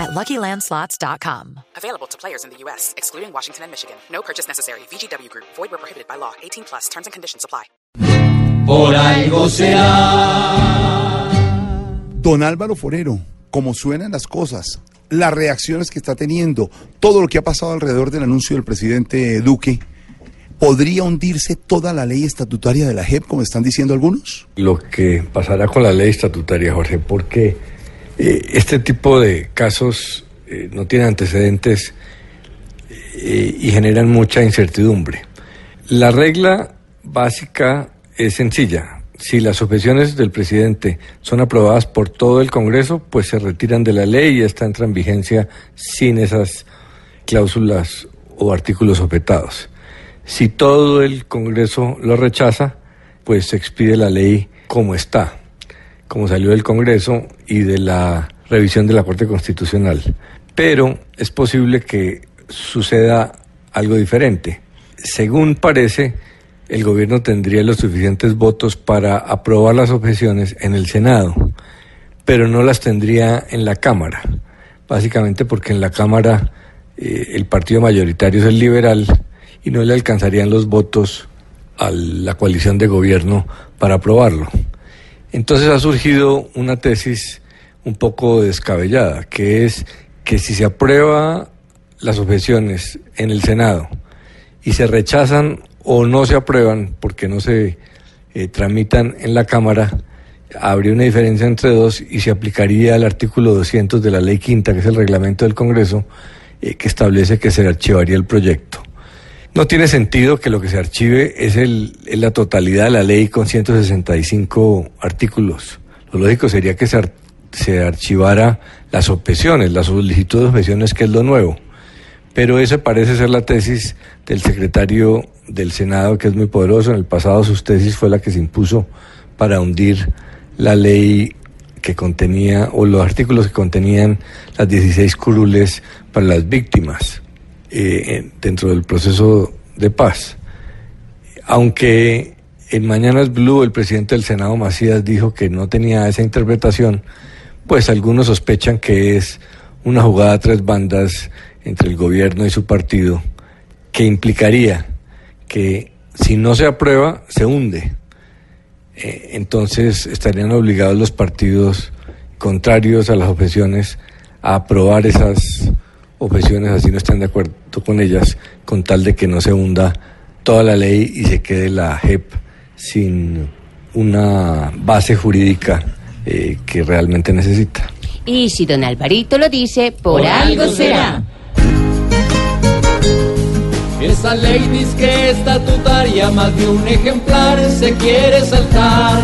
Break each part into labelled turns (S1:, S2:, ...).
S1: at LuckyLandSlots.com.
S2: Available to players in the U.S., excluding Washington and Michigan. No purchase necessary. VGW Group. Void where prohibited by law. 18 plus. Terms and conditions apply.
S3: Por algo será.
S4: Don Álvaro Forero, como suenan las cosas, las reacciones que está teniendo, todo lo que ha pasado alrededor del anuncio del presidente Duque, ¿podría hundirse toda la ley estatutaria de la JEP, como están diciendo algunos?
S5: Lo que pasará con la ley estatutaria, Jorge, porque eh, este tipo de casos eh, no tienen antecedentes eh, y generan mucha incertidumbre. La regla básica es sencilla. Si las objeciones del presidente son aprobadas por todo el Congreso, pues se retiran de la ley y esta entra en vigencia sin esas cláusulas o artículos objetados. Si todo el Congreso lo rechaza, pues se expide la ley como está, como salió del Congreso y de la revisión de la Corte Constitucional. Pero es posible que suceda algo diferente. Según parece, el gobierno tendría los suficientes votos para aprobar las objeciones en el Senado, pero no las tendría en la Cámara, básicamente porque en la Cámara eh, el partido mayoritario es el liberal y no le alcanzarían los votos a la coalición de gobierno para aprobarlo. Entonces ha surgido una tesis un poco descabellada, que es que si se aprueba las objeciones en el Senado y se rechazan o no se aprueban porque no se eh, tramitan en la Cámara, habría una diferencia entre dos y se aplicaría el artículo 200 de la Ley Quinta, que es el reglamento del Congreso, eh, que establece que se archivaría el proyecto. No tiene sentido que lo que se archive es, el, es la totalidad de la ley con 165 artículos. Lo lógico sería que se, se archivara las objeciones, las solicitudes de objeciones, que es lo nuevo. Pero esa parece ser la tesis del secretario del Senado, que es muy poderoso. En el pasado su tesis fue la que se impuso para hundir la ley que contenía, o los artículos que contenían las 16 curules para las víctimas eh, dentro del proceso de paz. Aunque en Mañanas Blue el presidente del Senado Macías dijo que no tenía esa interpretación, pues algunos sospechan que es una jugada a tres bandas entre el gobierno y su partido que implicaría que si no se aprueba, se hunde. Eh, entonces estarían obligados los partidos contrarios a las objeciones a aprobar esas objeciones, así no están de acuerdo con ellas, con tal de que no se hunda toda la ley y se quede la JEP sin una base jurídica eh, que realmente necesita.
S6: Y si don Alvarito lo dice, por, algo será.
S3: Esa ley dice que estatutaria más de un ejemplar se quiere saltar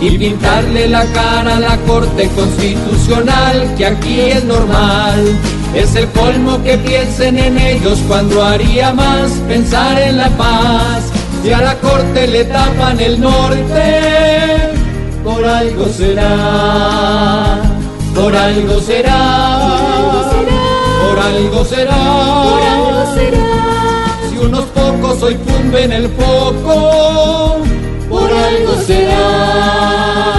S3: y pintarle la cara a la Corte Constitucional, que aquí es normal. Es el colmo que piensen en ellos cuando haría más pensar en la paz. Y a la Corte le tapan el norte, por algo será, por algo será, por algo será. Por algo será unos pocos hoy tumben el foco, algo será.